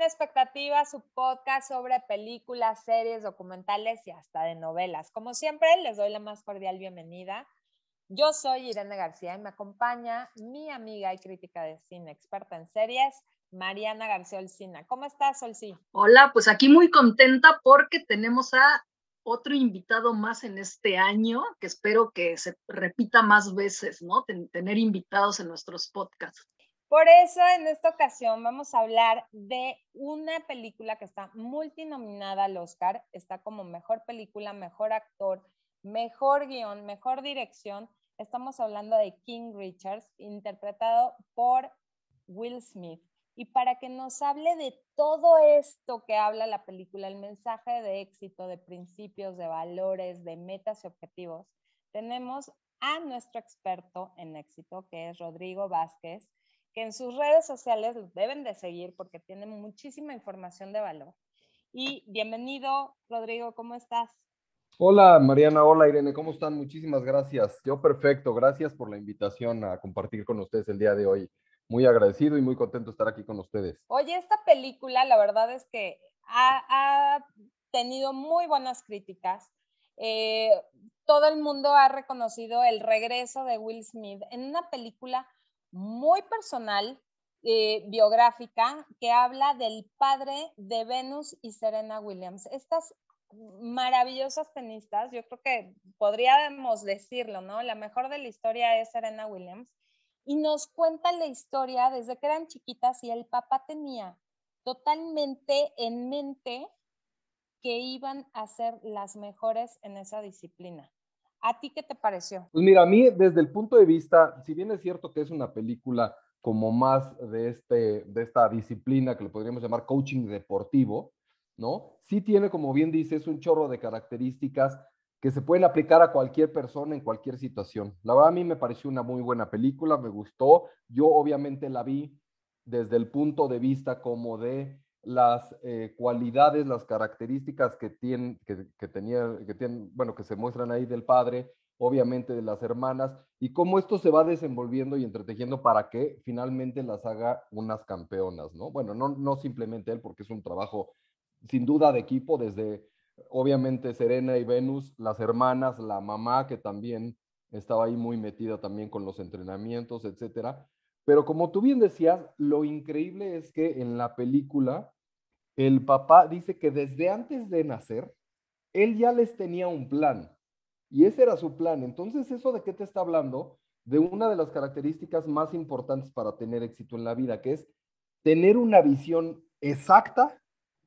Sin Expectativa, su podcast sobre películas, series, documentales y hasta de novelas. Como siempre, les doy la más cordial bienvenida. Yo soy Irene García y me acompaña mi amiga y crítica de cine, experta en series, Mariana García Olcina. ¿Cómo estás, Olcí? Hola, pues aquí muy contenta porque tenemos a otro invitado más en este año, que espero que se repita más veces, ¿no? tener invitados en nuestros podcasts. Por eso en esta ocasión vamos a hablar de una película que está multinominada al Oscar, está como mejor película, mejor actor, mejor guion, mejor dirección. Estamos hablando de King Richards, interpretado por Will Smith. Y para que nos hable de todo esto que habla la película, el mensaje de éxito, de principios, de valores, de metas y objetivos, tenemos a nuestro experto en éxito, que es Rodrigo Vázquez, que en sus redes sociales los deben de seguir porque tienen muchísima información de valor. Y bienvenido, Rodrigo, ¿cómo estás? Hola, Mariana, hola, Irene, ¿cómo están? Muchísimas gracias. Yo perfecto, gracias por la invitación a compartir con ustedes el día de hoy. Muy agradecido y muy contento de estar aquí con ustedes. Oye, esta película, la verdad es que ha, tenido muy buenas críticas. Eh, todo el mundo ha reconocido el regreso de Will Smith en una película muy personal, eh, biográfica, que habla del padre de Venus y Serena Williams. Estas maravillosas tenistas, yo creo que podríamos decirlo, ¿no? La mejor de la historia es Serena Williams. Y nos cuenta la historia desde que eran chiquitas y el papá tenía totalmente en mente que iban a ser las mejores en esa disciplina. ¿A ti qué te pareció? Pues mira, a mí desde el punto de vista, si bien es cierto que es una película como más de, este, de esta disciplina que le podríamos llamar coaching deportivo, ¿no? Sí tiene, como bien dices, un chorro de características que se pueden aplicar a cualquier persona en cualquier situación. La verdad a mí me pareció una muy buena película, me gustó. Yo obviamente la vi desde el punto de vista como de las eh, cualidades, las características que tienen, que, tenía, que tienen, bueno, que se muestran ahí del padre, obviamente de las hermanas, y cómo esto se va desenvolviendo y entretejiendo para que finalmente las haga unas campeonas, ¿no? Bueno, no, no simplemente él, porque es un trabajo sin duda de equipo, desde obviamente Serena y Venus, las hermanas, la mamá que también estaba ahí muy metida también con los entrenamientos, etcétera, pero como tú bien decías, lo increíble es que en la película el papá dice que desde antes de nacer, él ya les tenía un plan. Y ese era su plan. Entonces, ¿eso de qué te está hablando? De una de las características más importantes para tener éxito en la vida, que es tener una visión exacta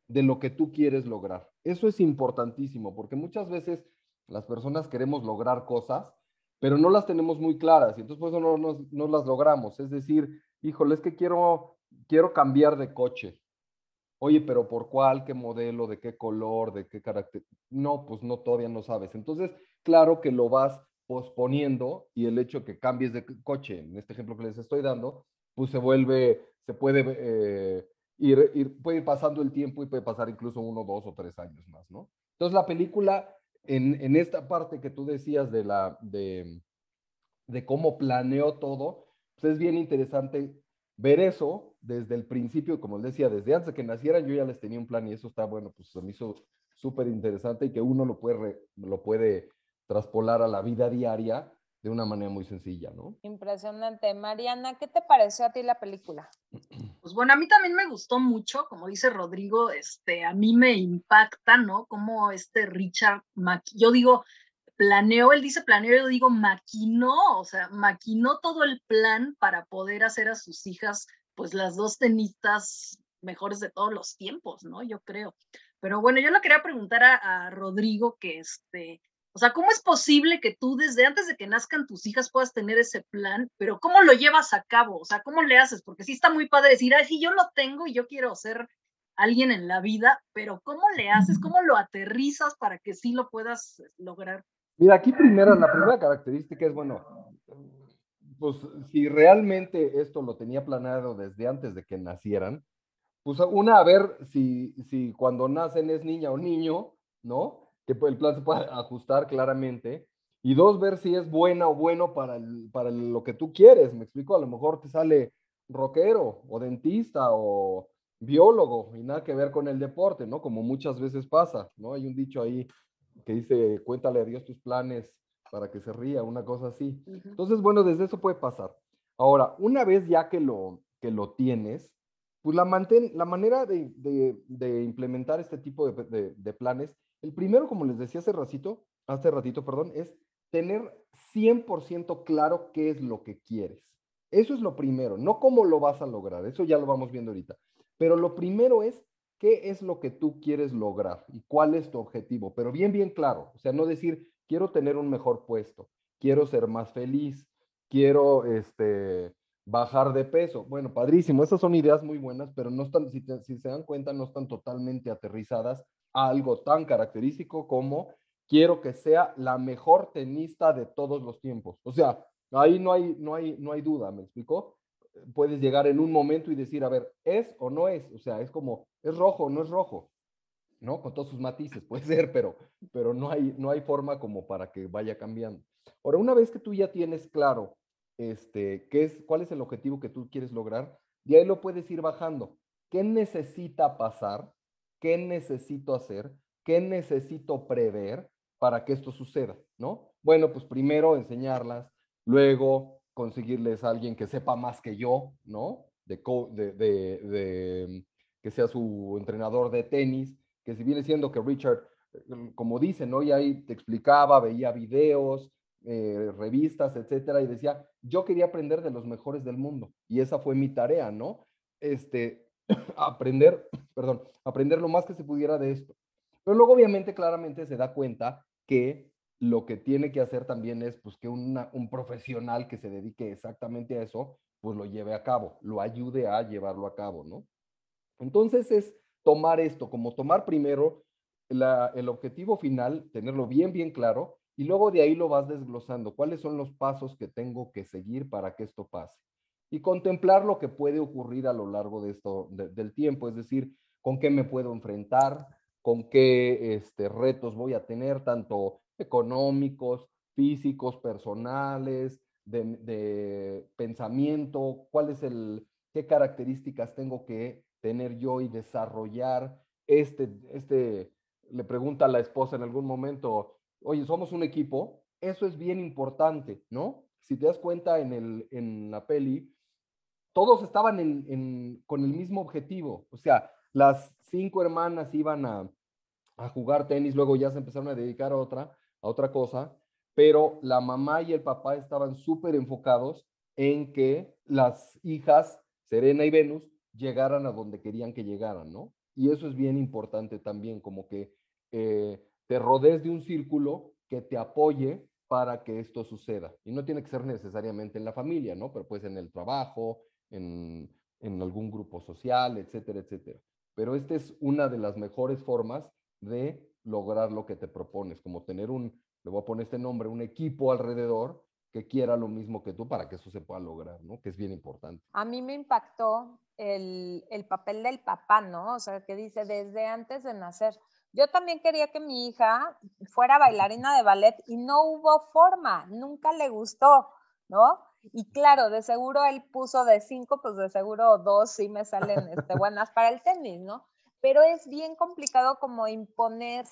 de lo que tú quieres lograr. Eso es importantísimo, porque muchas veces las personas queremos lograr cosas, pero no las tenemos muy claras y entonces por eso no, no, las logramos. Es decir, híjole, es que quiero, quiero cambiar de coche. Oye, pero ¿por cuál? ¿Qué modelo? ¿De qué color? ¿De qué carácter? No, pues no, todavía no sabes. Entonces, claro que lo vas posponiendo y el hecho que cambies de coche, en este ejemplo que les estoy dando, pues se vuelve, se puede eh, ir, ir, puede ir pasando el tiempo y puede pasar incluso uno, dos o tres años más, ¿no? Entonces la película en, esta parte que tú decías de, la, de, de cómo planeó todo, pues es bien interesante ver eso desde el principio, como les decía, desde antes de que nacieran yo ya les tenía un plan y eso está bueno, pues se me hizo súper interesante y que uno lo puede, lo puede traspolar a la vida diaria de una manera muy sencilla, ¿no? Impresionante. Mariana, ¿qué te pareció a ti la película? Pues bueno, a mí también me gustó mucho, como dice Rodrigo, este, a mí me impacta, ¿no? Como este Richard, yo digo, planeó, él dice planeó, yo digo maquinó, o sea, maquinó todo el plan para poder hacer a sus hijas, pues las dos tenistas mejores de todos los tiempos, ¿no? Yo creo. Pero bueno, yo le quería preguntar a, a Rodrigo que este, o sea, ¿cómo es posible que tú desde antes de que nazcan tus hijas puedas tener ese plan, pero cómo lo llevas a cabo? O sea, ¿cómo le haces? Porque sí está muy padre decir, ay, sí, yo lo tengo y yo quiero ser alguien en la vida, pero ¿cómo le haces? ¿Cómo lo aterrizas para que sí lo puedas eh, lograr? Mira, aquí primero, la primera característica es, bueno, pues si realmente esto lo tenía planeado desde antes de que nacieran, pues una, a ver si, si cuando nacen es niña o niño, ¿no? Que el plan se pueda ajustar claramente. Y dos, ver si es buena o bueno para, para lo que tú quieres. Me explico, a lo mejor te sale rockero o dentista o biólogo y nada que ver con el deporte, ¿no? Como muchas veces pasa, ¿no? Hay un dicho ahí que dice, cuéntale a Dios tus planes para que se ría, una cosa así. Entonces, bueno, desde eso puede pasar. Ahora, una vez ya que lo, que lo tienes, pues la, mantén, la manera de, de, implementar este tipo de, de, planes, el primero, como les decía hace ratito, hace ratito, perdón, es tener 100% claro qué es lo que quieres. Eso es lo primero, no cómo lo vas a lograr, eso ya lo vamos viendo ahorita. Pero lo primero es qué es lo que tú quieres lograr y cuál es tu objetivo, pero bien, bien claro. O sea, no decir, quiero tener un mejor puesto, quiero ser más feliz, quiero este, bajar de peso. Bueno, padrísimo, esas son ideas muy buenas, pero no están, si, si se dan cuenta, no están totalmente aterrizadas algo tan característico como quiero que sea la mejor tenista de todos los tiempos. O sea, ahí no hay, no hay, no hay duda, ¿me explicó? puedes llegar en un momento y decir, a ver, ¿es o no es? O sea, es como, ¿es rojo o no es rojo? ¿No? Con todos sus matices, puede ser, pero, pero no, hay, no hay forma como para que vaya cambiando. Ahora, una vez que tú ya tienes claro este, qué es, cuál es el objetivo que tú quieres lograr, de ahí lo puedes ir bajando. ¿Qué necesita pasar? ¿Qué necesito hacer? ¿Qué necesito prever para que esto suceda? ¿No? Bueno, pues primero enseñarlas, luego conseguirles a alguien que sepa más que yo, ¿no? De, de, que sea su entrenador de tenis, que si viene siendo que Richard, eh, como dice, ¿no? Y ahí te explicaba, veía videos, eh, revistas, etcétera, y decía, yo quería aprender de los mejores del mundo, y esa fue mi tarea, ¿no? Este, aprender, perdón, aprender lo más que se pudiera de esto. Pero luego, obviamente, claramente se da cuenta que lo que tiene que hacer también es pues que un profesional que se dedique exactamente a eso, pues lo lleve a cabo, lo ayude a llevarlo a cabo, ¿no? Entonces es tomar esto, como tomar primero el objetivo final, tenerlo bien, bien claro, y luego de ahí lo vas desglosando. ¿Cuáles son los pasos que tengo que seguir para que esto pase? Y contemplar lo que puede ocurrir a lo largo de esto, del tiempo, es decir, con qué me puedo enfrentar, con qué este, retos voy a tener, tanto económicos, físicos, personales, de, pensamiento, cuál es el, qué características tengo que tener yo y desarrollar. Este, este, le pregunta a la esposa en algún momento, oye, somos un equipo, eso es bien importante, ¿no? Si te das cuenta en, el, en la peli, todos estaban con el mismo objetivo, o sea, las cinco hermanas iban a, jugar tenis, luego ya se empezaron a dedicar a otra, a otra cosa, pero la mamá y el papá estaban súper enfocados en que las hijas, Serena y Venus, llegaran a donde querían que llegaran, ¿no? Y eso es bien importante también, como que eh, te rodees de un círculo que te apoye para que esto suceda. Y no tiene que ser necesariamente en la familia, ¿no? Pero pues en el trabajo, en, algún grupo social, etcétera, etcétera. Pero esta es una de las mejores formas de lograr lo que te propones, como tener un, le voy a poner este nombre, un equipo alrededor que quiera lo mismo que tú para que eso se pueda lograr, ¿no? Que es bien importante. A mí me impactó el, el papel del papá, ¿no? O sea, que dice desde antes de nacer. Yo también quería que mi hija fuera bailarina de ballet y no hubo forma, nunca le gustó, ¿no? Y claro, de seguro él puso de cinco, pues de seguro dos sí me salen este, buenas para el tenis, ¿no? pero es bien complicado como imponer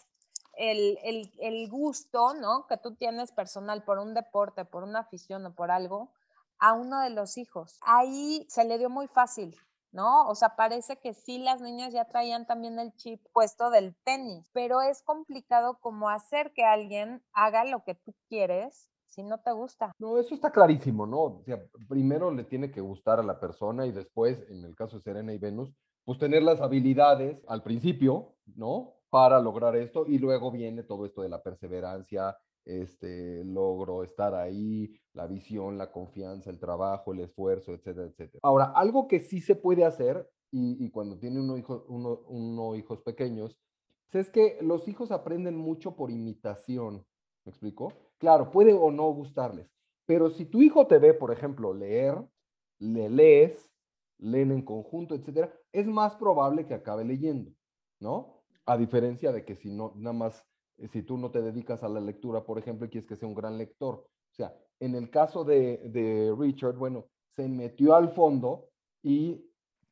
el, el, gusto, ¿no? Que tú tienes personal por un deporte, por una afición o por algo, a uno de los hijos. Ahí se le dio muy fácil, ¿no? O sea, parece que sí las niñas ya traían también el chip puesto del tenis, pero es complicado como hacer que alguien haga lo que tú quieres si no te gusta. No, eso está clarísimo, ¿no? O sea, primero le tiene que gustar a la persona y después, en el caso de Serena y Venus, pues tener las habilidades al principio, ¿no? Para lograr esto y luego viene todo esto de la perseverancia, este logro, estar ahí, la visión, la confianza, el trabajo, el esfuerzo, etcétera, etcétera. Ahora, algo que sí se puede hacer y, cuando tiene uno, hijo, uno, hijos pequeños, pues, es que los hijos aprenden mucho por imitación. ¿Me explico? Claro, puede o no gustarles, pero si tu hijo te ve, por ejemplo, leer, le lees, leen en conjunto, etcétera, es más probable que acabe leyendo, ¿no? A diferencia de que si no, nada más, eh, si tú no te dedicas a la lectura, por ejemplo, y quieres que sea un gran lector. O sea, en el caso de, Richard, bueno, se metió al fondo y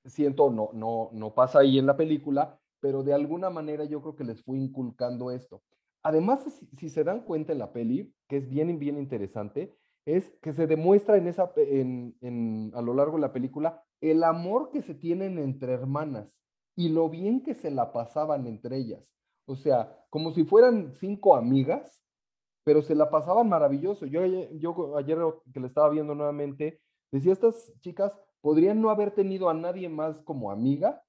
siento, no, no, no pasa ahí en la película, pero de alguna manera yo creo que les fue inculcando esto. Además, si, se dan cuenta en la peli, que es bien, bien interesante, es que se demuestra en esa, en, a lo largo de la película el amor que se tienen entre hermanas y lo bien que se la pasaban entre ellas. O sea, como si fueran cinco amigas, pero se la pasaban maravilloso. Yo, yo ayer que le estaba viendo nuevamente, decía, estas chicas podrían no haber tenido a nadie más como amiga,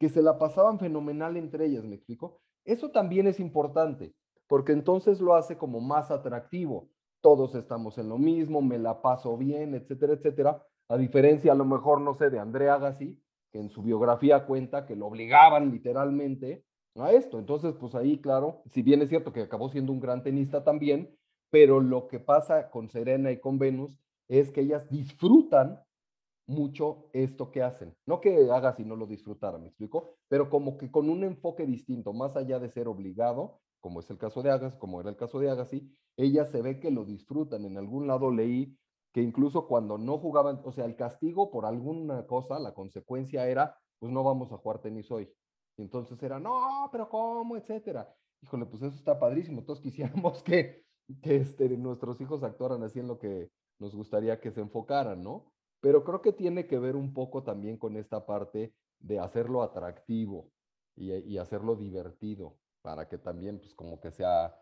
que se la pasaban fenomenal entre ellas, ¿me explico? Eso también es importante, porque entonces lo hace como más atractivo. Todos estamos en lo mismo, me la paso bien, etcétera, etcétera. A diferencia, a lo mejor, no sé, de Andrea Agassi, que en su biografía cuenta que lo obligaban literalmente a esto. Entonces, pues ahí, claro, si bien es cierto que acabó siendo un gran tenista también, pero lo que pasa con Serena y con Venus es que ellas disfrutan mucho esto que hacen. No que haga si no lo disfrutara, me explico, pero como que con un enfoque distinto, más allá de ser obligado, como es el caso de Agassi, como era el caso de Agassi, ellas se ve que lo disfrutan. En algún lado leí que incluso cuando no jugaban, o sea, el castigo por alguna cosa, la consecuencia era, pues no vamos a jugar tenis hoy. Y entonces era, no, pero ¿cómo? Etcétera. Híjole, pues eso está padrísimo. Todos quisiéramos que, que este, nuestros hijos actuaran así en lo que nos gustaría que se enfocaran, ¿no? Pero creo que tiene que ver un poco también con esta parte de hacerlo atractivo y, hacerlo divertido para que también, pues como que sea,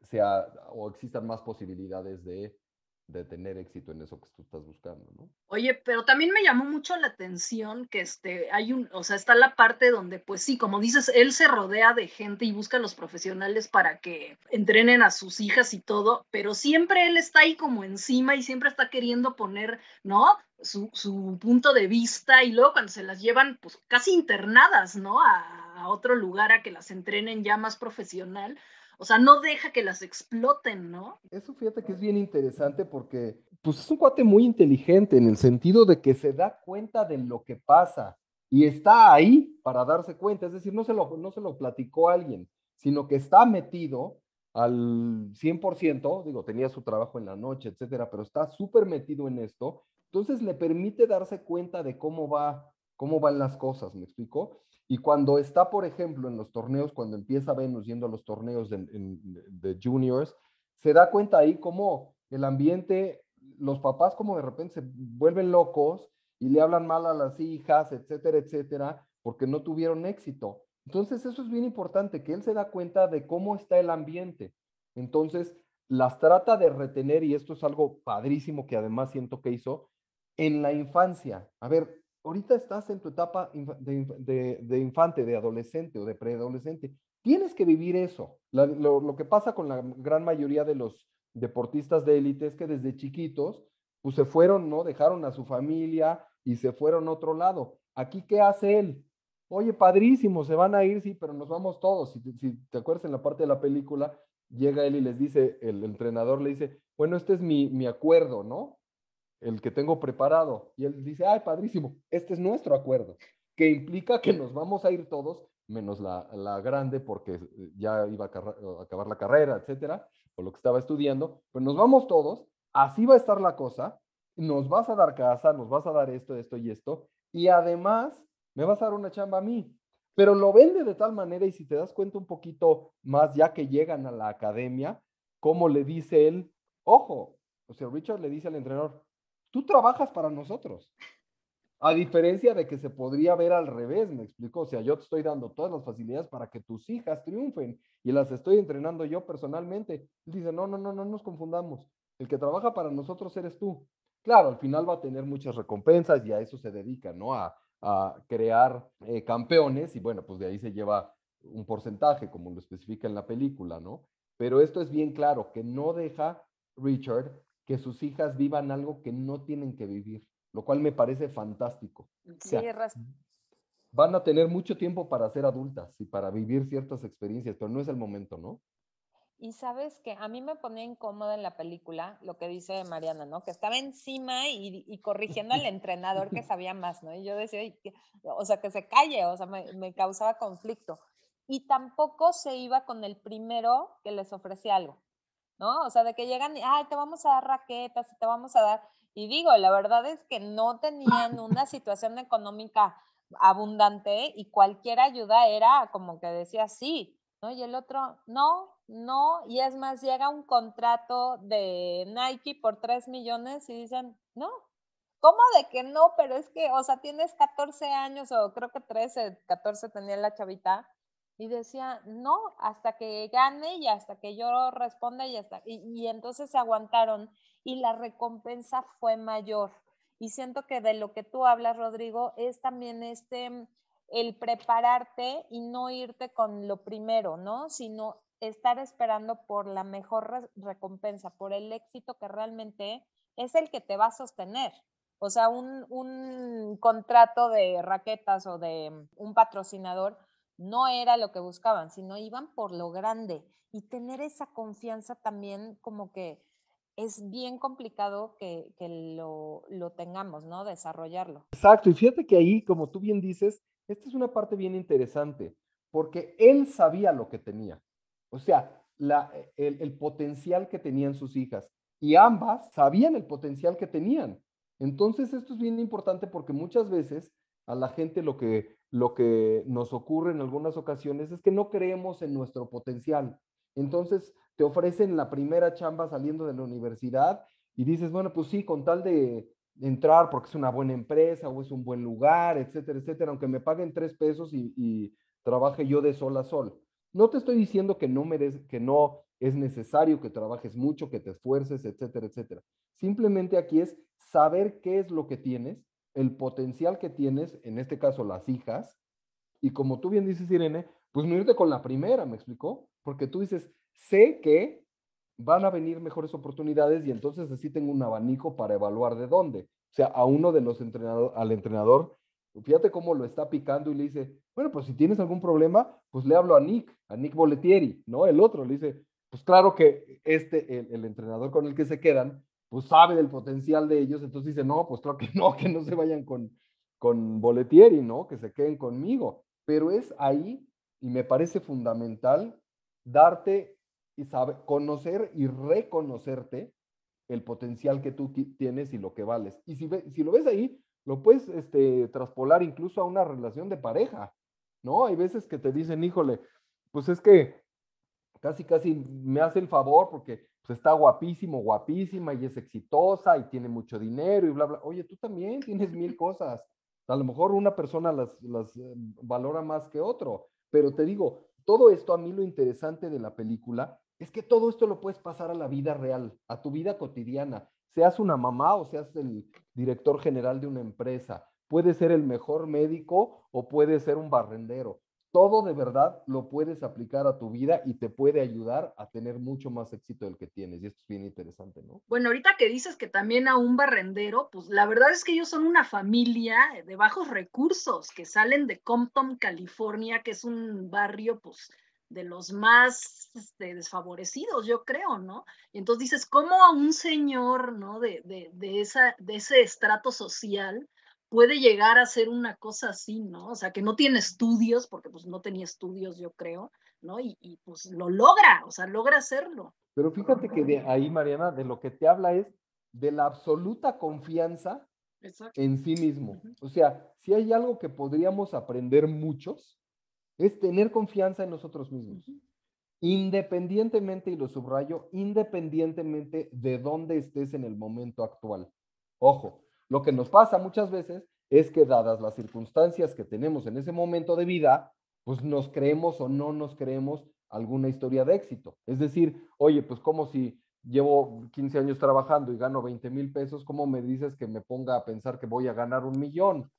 sea o existan más posibilidades de de tener éxito en eso que tú estás buscando, ¿no? Oye, pero también me llamó mucho la atención que este, hay un, o sea, está la parte donde, pues sí, como dices, él se rodea de gente y busca a los profesionales para que entrenen a sus hijas y todo, pero siempre él está ahí como encima y siempre está queriendo poner, ¿no? Su, su punto de vista y luego cuando se las llevan, pues casi internadas, ¿no? A, a otro lugar a que las entrenen ya más profesional o sea, no deja que las exploten, ¿no? Eso fíjate que es bien interesante porque, pues es un cuate muy inteligente en el sentido de que se da cuenta de lo que pasa y está ahí para darse cuenta. Es decir, no se lo, no se lo platicó a alguien, sino que está metido al 100%, digo, tenía su trabajo en la noche, etcétera, pero está súper metido en esto. Entonces le permite darse cuenta de cómo va, cómo van las cosas, ¿me explico? Y cuando está, por ejemplo, en los torneos, cuando empieza Venus yendo a los torneos de, juniors, se da cuenta ahí cómo el ambiente, los papás como de repente se vuelven locos y le hablan mal a las hijas, etcétera, etcétera, porque no tuvieron éxito. Entonces eso es bien importante, que él se da cuenta de cómo está el ambiente. Entonces las trata de retener, y esto es algo padrísimo que además siento que hizo, en la infancia. A ver, ahorita estás en tu etapa de, infante, de adolescente o de preadolescente. Tienes que vivir eso. lo, que pasa con la gran mayoría de los deportistas de élite es que desde chiquitos, pues se fueron, ¿no? Dejaron a su familia y se fueron a otro lado. Aquí, ¿qué hace él? Oye, padrísimo, se van a ir, sí, pero nos vamos todos. Si, si te acuerdas en la parte de la película, llega él y les dice, el entrenador le dice, bueno, este es mi, mi acuerdo, ¿no? El que tengo preparado. Y él dice, ay, padrísimo, este es nuestro acuerdo, que implica que nos vamos a ir todos, menos la, la grande, porque ya iba a, acabar la carrera, etcétera, o lo que estaba estudiando, pues nos vamos todos, así va a estar la cosa, nos vas a dar casa, nos vas a dar esto, esto y esto, y además me vas a dar una chamba a mí. Pero lo vende de tal manera, y si te das cuenta un poquito más, ya que llegan a la academia, como le dice él, ojo, o sea, Richard le dice al entrenador, tú trabajas para nosotros. A diferencia de que se podría ver al revés, me explico. O sea, yo te estoy dando todas las facilidades para que tus hijas triunfen y las estoy entrenando yo personalmente. Dice, no, no, no, no nos confundamos. El que trabaja para nosotros eres tú. Claro, al final va a tener muchas recompensas y a eso se dedica, ¿no? A, crear eh, campeones y bueno, pues de ahí se lleva un porcentaje, como lo especifica en la película, ¿no? Pero esto es bien claro, que no deja Richard que sus hijas vivan algo que no tienen que vivir, lo cual me parece fantástico. Sí, van a tener mucho tiempo para ser adultas y para vivir ciertas experiencias, pero no es el momento, ¿no? Y sabes que a mí me ponía incómoda en la película lo que dice Mariana, ¿no? Que estaba encima y, corrigiendo al entrenador que sabía más, ¿no? Y yo decía, o sea, que se calle, o sea, me, me, causaba conflicto. Y tampoco se iba con el primero que les ofrecía algo. ¿No? O sea, de que llegan y, ay, te vamos a dar raquetas, te vamos a dar. Y digo, la verdad es que no tenían una situación económica abundante y cualquier ayuda era como que decía sí, ¿no? Y el otro, no, no, y es más, llega un contrato de Nike por 3 millones y dicen, no, ¿cómo de que no? Pero es que, o sea, tienes 14 años o creo que 13, 14 tenía la chavita y decía, no, hasta que gane y hasta que yo responda y hasta, y, entonces se aguantaron y la recompensa fue mayor. Y siento que de lo que tú hablas, Rodrigo, es también este, el prepararte y no irte con lo primero, ¿no? Sino estar esperando por la mejor recompensa, por el éxito que realmente es el que te va a sostener. O sea, un, un contrato de raquetas o de un patrocinador no era lo que buscaban, sino iban por lo grande. Y tener esa confianza también como que es bien complicado que, lo, lo, tengamos, ¿no? Desarrollarlo. Exacto, y fíjate que ahí, como tú bien dices, esta es una parte bien interesante, porque él sabía lo que tenía, o sea, la, el, el potencial que tenían sus hijas, y ambas sabían el potencial que tenían. Entonces, esto es bien importante porque muchas veces a la gente lo que, lo que nos ocurre en algunas ocasiones es que no creemos en nuestro potencial. Entonces, te ofrecen la primera chamba saliendo de la universidad y dices, bueno, pues sí, con tal de entrar porque es una buena empresa o es un buen lugar, etcétera, etcétera, aunque me paguen tres pesos y, trabaje yo de sol a sol. No te estoy diciendo que no, que no es necesario que trabajes mucho, que te esfuerces, etcétera, etcétera. Simplemente aquí es saber qué es lo que tienes, el potencial que tienes, en este caso las hijas, y como tú bien dices, Irene, pues no irte con la primera, ¿me explicó? Porque tú dices, sé que van a venir mejores oportunidades y entonces así tengo un abanico para evaluar de dónde. O sea, a uno de los entrenadores, al entrenador, fíjate cómo lo está picando y le dice, bueno, pues si tienes algún problema, pues le hablo a Nick, a Nick Boletieri, ¿no? El otro le dice, pues claro que este, el, entrenador con el que se quedan, pues sabe del potencial de ellos, entonces dice, no, pues claro que no, que no se vayan con, con Boletieri, ¿no? Que se queden conmigo. Pero es ahí, y me parece fundamental, darte y saber, conocer y reconocerte el potencial que tú tienes y lo que vales. Y si, si lo ves ahí, lo puedes este, traspolar incluso a una relación de pareja, ¿no? Hay veces que te dicen, híjole, pues es que casi, casi me hace el favor porque pues, está guapísimo, guapísima y es exitosa y tiene mucho dinero y bla, bla. Oye, tú también tienes mil cosas. A lo mejor una persona las, las eh, valora más que otro, pero te digo, todo esto a mí lo interesante de la película es que todo esto lo puedes pasar a la vida real, a tu vida cotidiana. Seas una mamá o seas el director general de una empresa, puede ser el mejor médico o puede ser un barrendero. Todo de verdad lo puedes aplicar a tu vida y te puede ayudar a tener mucho más éxito del que tienes. Y esto es bien interesante, ¿no? Bueno, ahorita que dices que también a un barrendero, pues la verdad es que ellos son una familia de bajos recursos que salen de Compton, California, que es un barrio, pues, de los más este, desfavorecidos, yo creo, ¿no? Y entonces dices, ¿cómo a un señor, ¿no? De, de, esa, de ese estrato social puede llegar a hacer una cosa así, ¿no? O sea, que no tiene estudios, porque pues no tenía estudios, yo creo, ¿no? Y, y pues lo logra, o sea, logra hacerlo. Pero fíjate que de ahí, Mariana, de lo que te habla es de la absoluta confianza en sí mismo. O sea, si hay algo que podríamos aprender muchos, es tener confianza en nosotros mismos. Independientemente, y lo subrayo, independientemente de dónde estés en el momento actual. Ojo, lo que nos pasa muchas veces es que dadas las circunstancias que tenemos en ese momento de vida, pues nos creemos o no nos creemos alguna historia de éxito. Es decir, oye, pues como si llevo 15 años trabajando y gano 20 mil pesos, ¿cómo me dices que me ponga a pensar que voy a ganar un millón?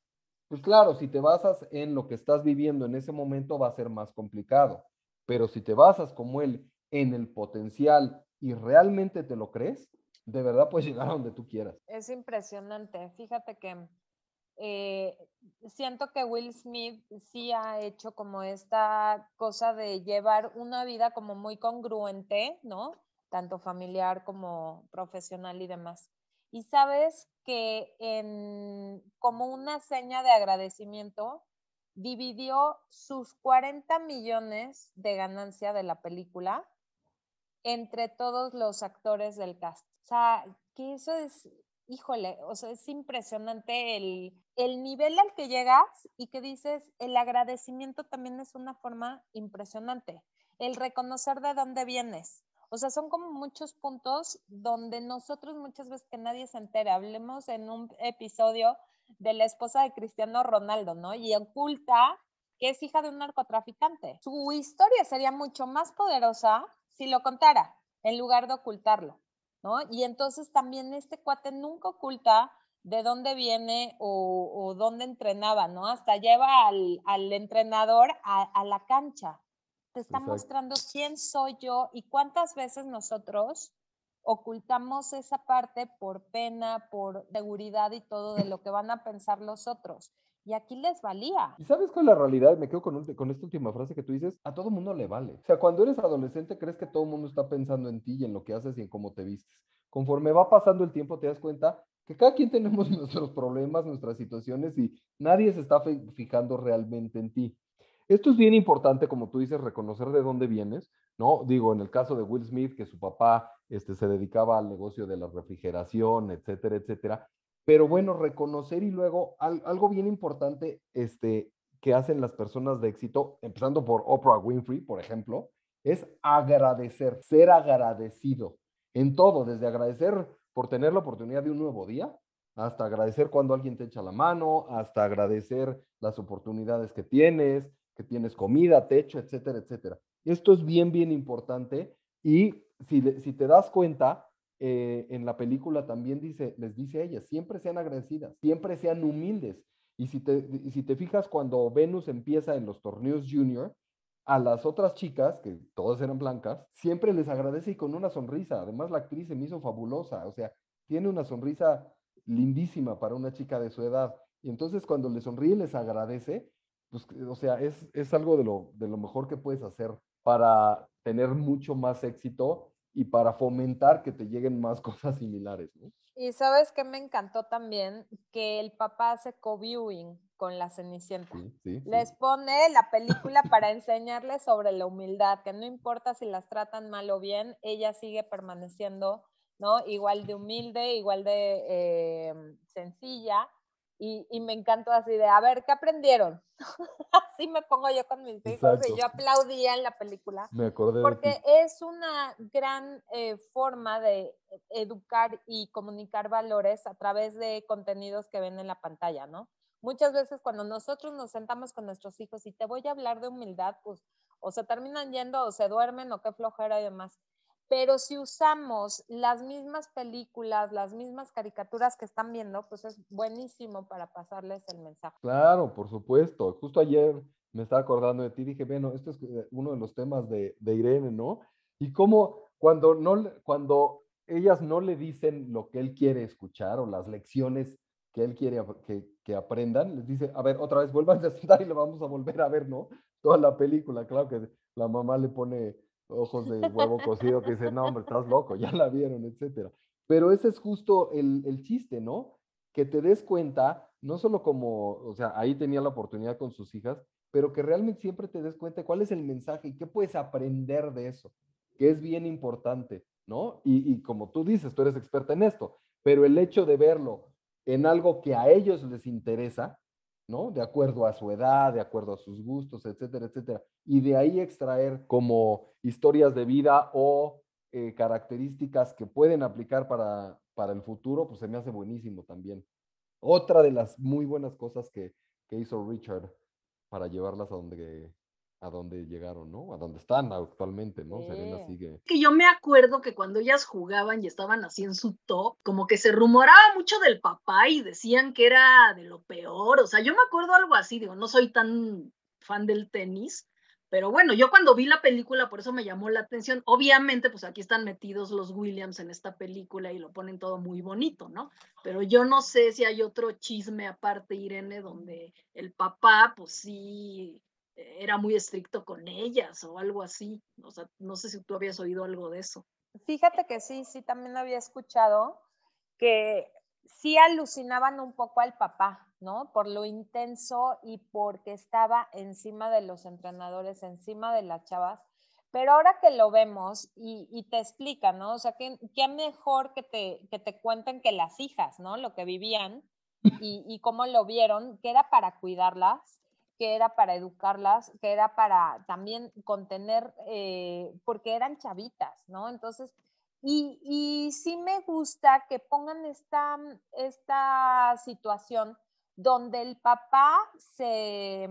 Pues claro, si te basas en lo que estás viviendo en ese momento va a ser más complicado, pero si te basas como él en el potencial y realmente te lo crees, de verdad puedes llegar a donde tú quieras. Es impresionante. Fíjate que eh, siento que Will Smith sí ha hecho como esta cosa de llevar una vida como muy congruente, ¿no? Tanto familiar como profesional y demás. Y sabes que en, como una seña de agradecimiento, dividió sus 40 millones de ganancia de la película entre todos los actores del cast. O sea, que eso es híjole, o sea, es impresionante el, el nivel al que llegas y que dices, el agradecimiento también es una forma impresionante, el reconocer de dónde vienes. O sea, son como muchos puntos donde nosotros muchas veces que nadie se entera, hablemos en un episodio de la esposa de Cristiano Ronaldo, ¿no? Y oculta que es hija de un narcotraficante. Su historia sería mucho más poderosa si lo contara, en lugar de ocultarlo, ¿no? Y entonces también este cuate nunca oculta de dónde viene o, dónde entrenaba, ¿no? Hasta lleva al, entrenador a, la cancha. Te está mostrando quién soy yo y cuántas veces nosotros ocultamos esa parte por pena, por seguridad y todo de lo que van a pensar los otros. Y aquí les valía. ¿Y sabes cuál es la realidad? Me quedo con, con esta última frase que tú dices, a todo mundo le vale. O sea, cuando eres adolescente crees que todo el mundo está pensando en ti y en lo que haces y en cómo te vistes. Conforme va pasando el tiempo te das cuenta que cada quien tenemos nuestros problemas, nuestras situaciones y nadie se está fijando realmente en ti. Esto es bien importante, como tú dices, reconocer de dónde vienes, ¿no? Digo, en el caso de Will Smith, que su papá este, se dedicaba al negocio de la refrigeración, etcétera, etcétera. Pero bueno, reconocer y luego algo bien importante este, que hacen las personas de éxito, empezando por Oprah Winfrey, por ejemplo, es agradecer, ser agradecido en todo, desde agradecer por tener la oportunidad de un nuevo día, hasta agradecer cuando alguien te echa la mano, hasta agradecer las oportunidades que tienes, que tienes comida, techo, etcétera, etcétera. Esto es bien, bien importante y si, si te das cuenta, eh, en la película también dice, les dice a ellas, siempre sean agradecidas, siempre sean humildes. Y si te, si te fijas, cuando Venus empieza en los torneos junior, a las otras chicas, que todas eran blancas, siempre les agradece y con una sonrisa. Además, la actriz se me hizo fabulosa, o sea, tiene una sonrisa lindísima para una chica de su edad. Y entonces cuando le sonríe les agradece, pues, o sea, es, es algo de lo, de lo mejor que puedes hacer para tener mucho más éxito y para fomentar que te lleguen más cosas similares, ¿no? Y sabes que me encantó también que el papá hace co-viewing con la Cenicienta. Les pone la película para enseñarles sobre la humildad, que no importa si las tratan mal o bien, ella sigue permaneciendo, ¿no? Igual de humilde, igual de eh, sencilla, y, me encantó así de, a ver, ¿qué aprendieron? así me pongo yo con mis hijos y yo aplaudía en la película. Me acordé. Porque es una gran eh, forma de educar y comunicar valores a través de contenidos que ven en la pantalla, ¿no? Muchas veces cuando nosotros nos sentamos con nuestros hijos y te voy a hablar de humildad, pues o se terminan yendo o se duermen o qué flojera y demás. Pero si usamos las mismas películas, las mismas caricaturas que están viendo, pues es buenísimo para pasarles el mensaje. Claro, por supuesto. Justo ayer me estaba acordando de ti, dije, bueno, este es eh, uno de los temas de, Irene, ¿no? Y cómo cuando, no, cuando ellas no le dicen lo que él quiere escuchar o las lecciones que él quiere que, que aprendan, les dice, a ver, otra vez vuelvan a sentar y lo vamos a volver a ver, ¿no? Toda la película, claro que la mamá le pone ojos de huevo cocido que dicen, no, hombre, estás loco, ya la vieron, etcétera. Pero ese es justo el, el chiste, ¿no? Que te des cuenta, no solo como, o sea, ahí tenía la oportunidad con sus hijas, pero que realmente siempre te des cuenta cuál es el mensaje y qué puedes aprender de eso, que es bien importante, ¿no? Y, y como tú dices, tú eres experta en esto, pero el hecho de verlo en algo que a ellos les interesa, ¿no? De acuerdo a su edad, de acuerdo a sus gustos, etcétera, etcétera. Y de ahí extraer como historias de vida o eh, características que pueden aplicar para, para el futuro, pues se me hace buenísimo también. Otra de las muy buenas cosas que, que hizo Richard para llevarlas a donde, a donde llegaron, ¿no? A donde están actualmente, ¿no? Serena sigue. Que yo me acuerdo que cuando ellas jugaban y estaban así en su top, como que se rumoraba mucho del papá y decían que era de lo peor. O sea, yo me acuerdo algo así, digo, no soy tan fan del tenis, pero bueno, yo cuando vi la película, por eso me llamó la atención. Obviamente, pues aquí están metidos los Williams en esta película y lo ponen todo muy bonito, ¿no? Pero yo no sé si hay otro chisme aparte, Irene, donde el papá, pues sí, era muy estricto con ellas o algo así. No sé si tú habías oído algo de eso. Fíjate que sí, sí, también había escuchado que sí alucinaban un poco al papá, ¿no? Por lo intenso y porque estaba encima de los entrenadores, encima de las chavas, Pero ahora que lo vemos y, te explica, ¿no? O sea, qué, qué mejor que te, que te cuenten que las hijas, ¿no? Lo que vivían y, y cómo lo vieron, que era para cuidarlas, que era para educarlas, que era para también contener, eh, porque eran chavitas, ¿no? Entonces, y, sí me gusta que pongan esta, esta situación donde el papá se,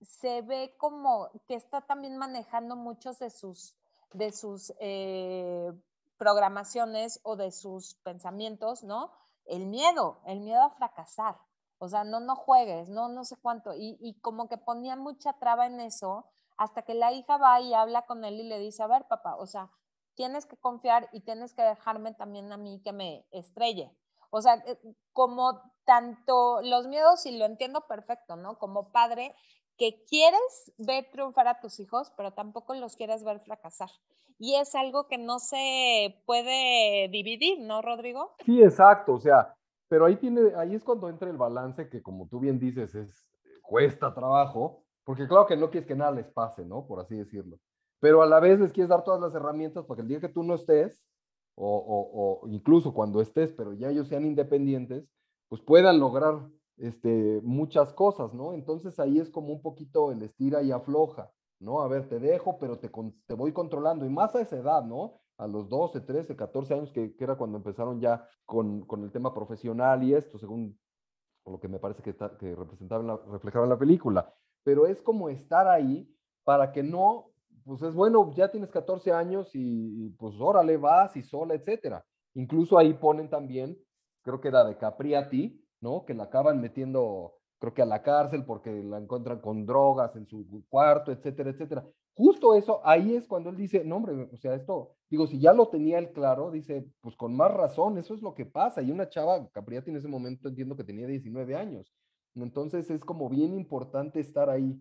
se ve como que está también manejando muchos de sus, de sus eh, programaciones o de sus pensamientos, ¿no? El miedo, el miedo a fracasar. O sea, no, no juegues, no, no sé cuánto. Y, y como que ponía mucha traba en eso, hasta que la hija va y habla con él y le dice, a ver, papá, o sea, tienes que confiar y tienes que dejarme también a mí que me estrelle. O sea, eh, como tanto los miedos, y lo entiendo perfecto, ¿no? Como padre, que quieres ver triunfar a tus hijos, pero tampoco los quieres ver fracasar. Y es algo que no se puede dividir, ¿no, Rodrigo? Sí, exacto. O sea, pero ahí, tiene, ahí es cuando entra el balance que, como tú bien dices, es, cuesta trabajo, porque claro que no quieres que nada les pase, ¿no? Por así decirlo. Pero a la vez les quieres dar todas las herramientas para que el día que tú no estés, o, o, o incluso cuando estés, pero ya ellos sean independientes, pues puedan lograr este, muchas cosas, ¿no? Entonces ahí es como un poquito el estira y afloja, ¿no? A ver, te dejo, pero te, te voy controlando. Y más a esa edad, ¿no? A los 12, 13, 14 años, que, era cuando empezaron ya con, con, el tema profesional y esto, según lo que me parece que, que representaba la, reflejaba en la película. Pero es como estar ahí para que no, pues es bueno, ya tienes 14 años y, pues órale, vas y sola, etcétera. Incluso ahí ponen también, creo que era de Capriati, ¿no? Que la acaban metiendo, creo que a la cárcel porque la encuentran con drogas en su cuarto, etcétera, etcétera. Justo eso, ahí es cuando él dice, no, hombre, o sea, esto, digo, si ya lo tenía él claro, dice, pues con más razón, eso es lo que pasa. Y una chava, Capriati en ese momento entiendo que tenía 19 años. Entonces es como bien importante estar ahí.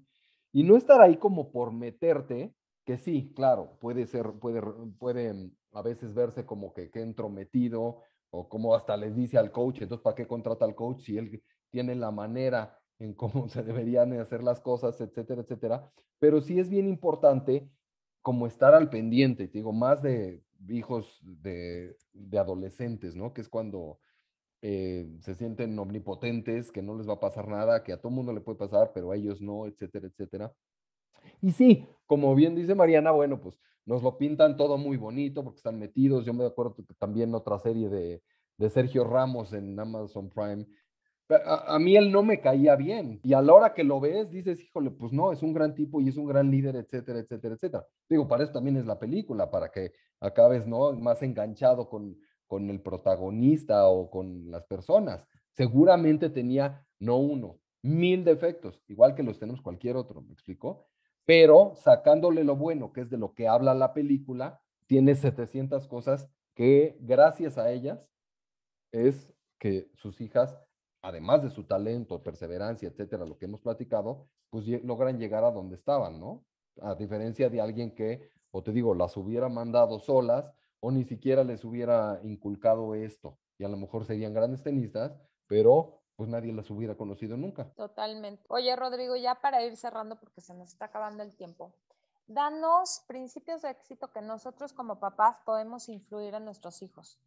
Y no estar ahí como por meterte, que sí, claro, puede ser, puede, puede a veces verse como que, que entrometido o como hasta le dice al coach, entonces, ¿para qué contrata al coach si él tiene la manera en cómo se deberían hacer las cosas, etcétera, etcétera. Pero sí es bien importante como estar al pendiente, te digo, más de hijos de, de adolescentes, ¿no? Que es cuando eh, se sienten omnipotentes, que no les va a pasar nada, que a todo mundo le puede pasar, pero a ellos no, etcétera, etcétera. Y sí, como bien dice Mariana, bueno, pues nos lo pintan todo muy bonito porque están metidos. Yo me acuerdo que también otra serie de, de Sergio Ramos en Amazon Prime, a, mí él no me caía bien. Y a la hora que lo ves, dices, híjole, pues no, es un gran tipo y es un gran líder, etcétera, etcétera, etcétera. Digo, para eso también es la película, para que acabes, ¿no? Más enganchado con, con el protagonista o con las personas. Seguramente tenía no uno, mil defectos, igual que los tenemos cualquier otro, ¿me explico? Pero sacándole lo bueno, que es de lo que habla la película, tiene 700 cosas que gracias a ellas es que sus hijas además de su talento, perseverancia, etcétera, lo que hemos platicado, pues logran llegar a donde estaban, ¿no? A diferencia de alguien que, o te digo, las hubiera mandado solas o ni siquiera les hubiera inculcado esto. Y a lo mejor serían grandes tenistas, pero pues nadie las hubiera conocido nunca. Totalmente. Oye, Rodrigo, ya para ir cerrando, porque se nos está acabando el tiempo, danos principios de éxito que nosotros como papás podemos influir en nuestros hijos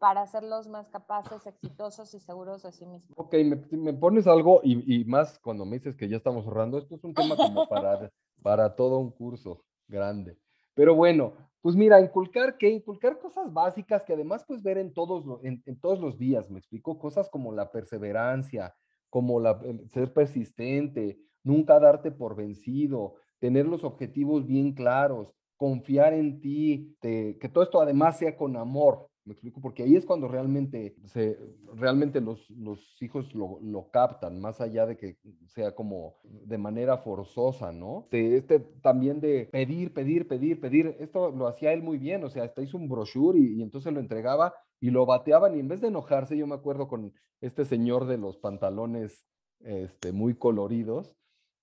para hacerlos más capaces, exitosos y seguros de sí mismos. Ok, me, pones algo y, más cuando me dices que ya estamos cerrando, esto es un tema como para, para todo un curso grande. Pero bueno, pues mira, inculcar qué, inculcar cosas básicas que además puedes ver en todos, en, en todos los días, me explico, cosas como la perseverancia, como la, ser persistente, nunca darte por vencido, tener los objetivos bien claros, confiar en ti, que todo esto además sea con amor, me explico, porque ahí es cuando realmente, se, realmente los, los hijos lo, lo, captan, más allá de que sea como de manera forzosa, ¿no? De este también de pedir, pedir, pedir, pedir. Esto lo hacía él muy bien, o sea, hasta hizo un brochure y, y entonces lo entregaba y lo bateaban y en vez de enojarse, yo me acuerdo con este señor de los pantalones este, muy coloridos,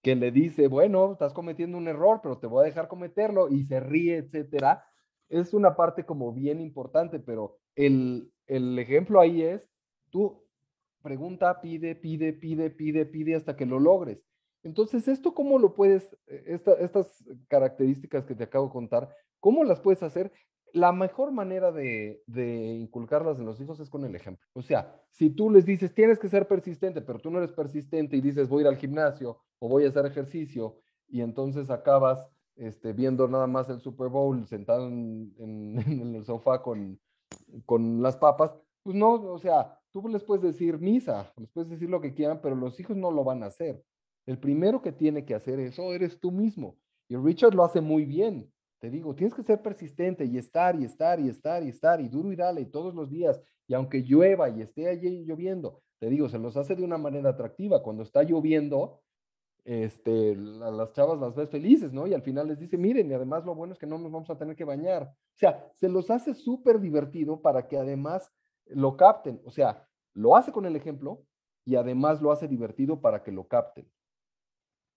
que le dice, bueno, estás cometiendo un error, pero te voy a dejar cometerlo y se ríe, etcétera es una parte como bien importante, pero el, el ejemplo ahí es, tú pregunta, pide, pide, pide, pide, pide hasta que lo logres. Entonces, ¿esto cómo lo puedes, eh, estas características que te acabo de contar, cómo las puedes hacer? La mejor manera de, de, inculcarlas en los hijos es con el ejemplo. O sea, si tú les dices, tienes que ser persistente, pero tú no eres persistente y dices, voy a ir al gimnasio o voy a hacer ejercicio, y entonces acabas este, viendo nada más el Super Bowl sentado en, en el sofá con, con las papas, pues no, o sea, tú les puedes decir misa, les puedes decir lo que quieran, pero los hijos no lo van a hacer. El primero que tiene que hacer eso eres tú mismo. Y Richard lo hace muy bien. Te digo, tienes que ser persistente y estar y estar y estar y estar y duro y dale todos los días. Y aunque llueva y esté allí lloviendo, te digo, se los hace de una manera atractiva. Cuando está lloviendo, este, las chavas las ves felices, ¿no? Y al final les dice, miren, y además lo bueno es que no nos vamos a tener que bañar. O sea, se los hace súper divertido para que además lo capten. O sea, lo hace con el ejemplo y además lo hace divertido para que lo capten.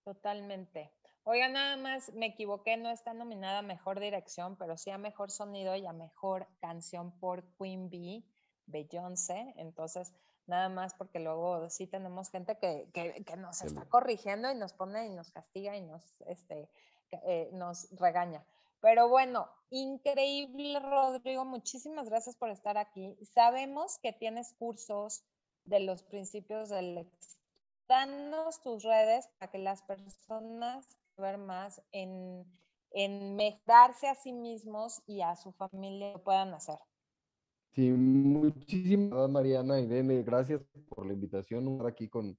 Totalmente. Oiga, nada más me equivoqué, no está nominada a mejor dirección, pero sí a mejor sonido y a mejor canción por Queen Bee, Beyoncé. Entonces, nada más porque luego sí tenemos gente que, que, que nos está corrigiendo y nos pone y nos castiga y nos, este, eh, nos regaña. Pero bueno, increíble, Rodrigo. Muchísimas gracias por estar aquí. Sabemos que tienes cursos de los principios del éxito. Danos tus redes para que las personas ver más en, en mejorarse a sí mismos y a su familia puedan hacer. Sí, muchísimas Mariana y Dene. Gracias por la invitación, estar aquí con,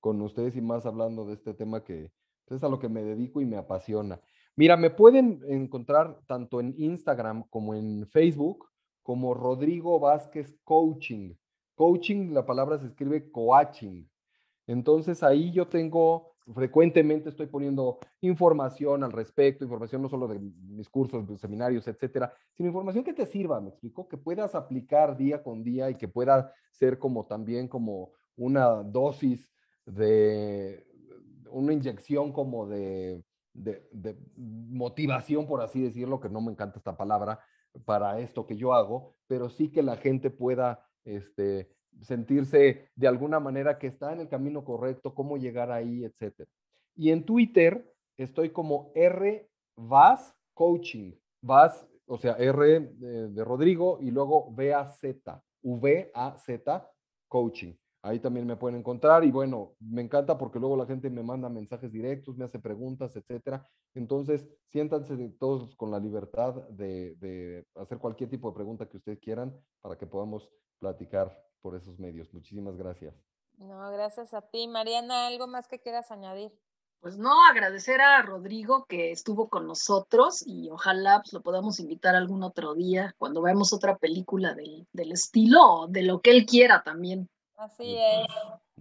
con ustedes y más hablando de este tema que es a lo que me dedico y me apasiona. Mira, me pueden encontrar tanto en Instagram como en Facebook como Rodrigo Vázquez Coaching. Coaching, la palabra se escribe coaching. Entonces ahí yo tengo, frecuentemente estoy poniendo información al respecto, información no solo de mis cursos, de seminarios, etcétera, sino información que te sirva, me explico, que puedas aplicar día con día y que pueda ser como también como una dosis de, una inyección como de de, motivación, por así decirlo, que no me encanta esta palabra, para esto que yo hago, pero sí que la gente pueda este, sentirse de alguna manera que está en el camino correcto, cómo llegar ahí, etc. Y en Twitter estoy como R Vaz Coaching, Vaz, o sea, R de, de Rodrigo y luego V A Z, V A Z Coaching. Ahí también me pueden encontrar y bueno, me encanta porque luego la gente me manda mensajes directos, me hace preguntas, etcétera. Entonces, siéntanse todos con la libertad de, hacer cualquier tipo de pregunta que ustedes quieran para que podamos platicar por esos medios. Muchísimas gracias. No, gracias a ti. Mariana, ¿algo más que quieras añadir? Pues no, agradecer a Rodrigo que estuvo con nosotros y ojalá pues, lo podamos invitar algún otro día cuando veamos otra película del, del estilo o de lo que él quiera también. Así es.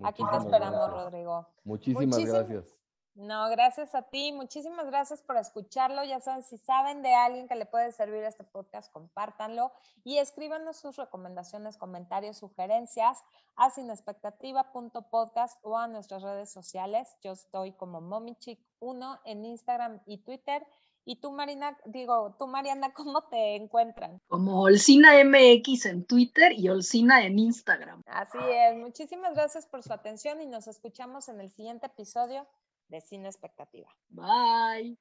Aquí te esperamos, Rodrigo. Muchísimas gracias. No, gracias a ti. Muchísimas gracias por escucharlo. Ya saben, si saben de alguien que le puede servir este podcast, compártanlo y escríbanos sus recomendaciones, comentarios, sugerencias a sinexpectativa.podcast o a nuestras redes sociales. Yo estoy como momichic1 en Instagram y Twitter y tú, Marina, digo, tú, Mariana, ¿cómo te encuentran? Como Olcina MX en Twitter y Olcina en Instagram. Así es. Muchísimas gracias por su atención y nos escuchamos en el siguiente episodio de Cine Expectativa. Bye.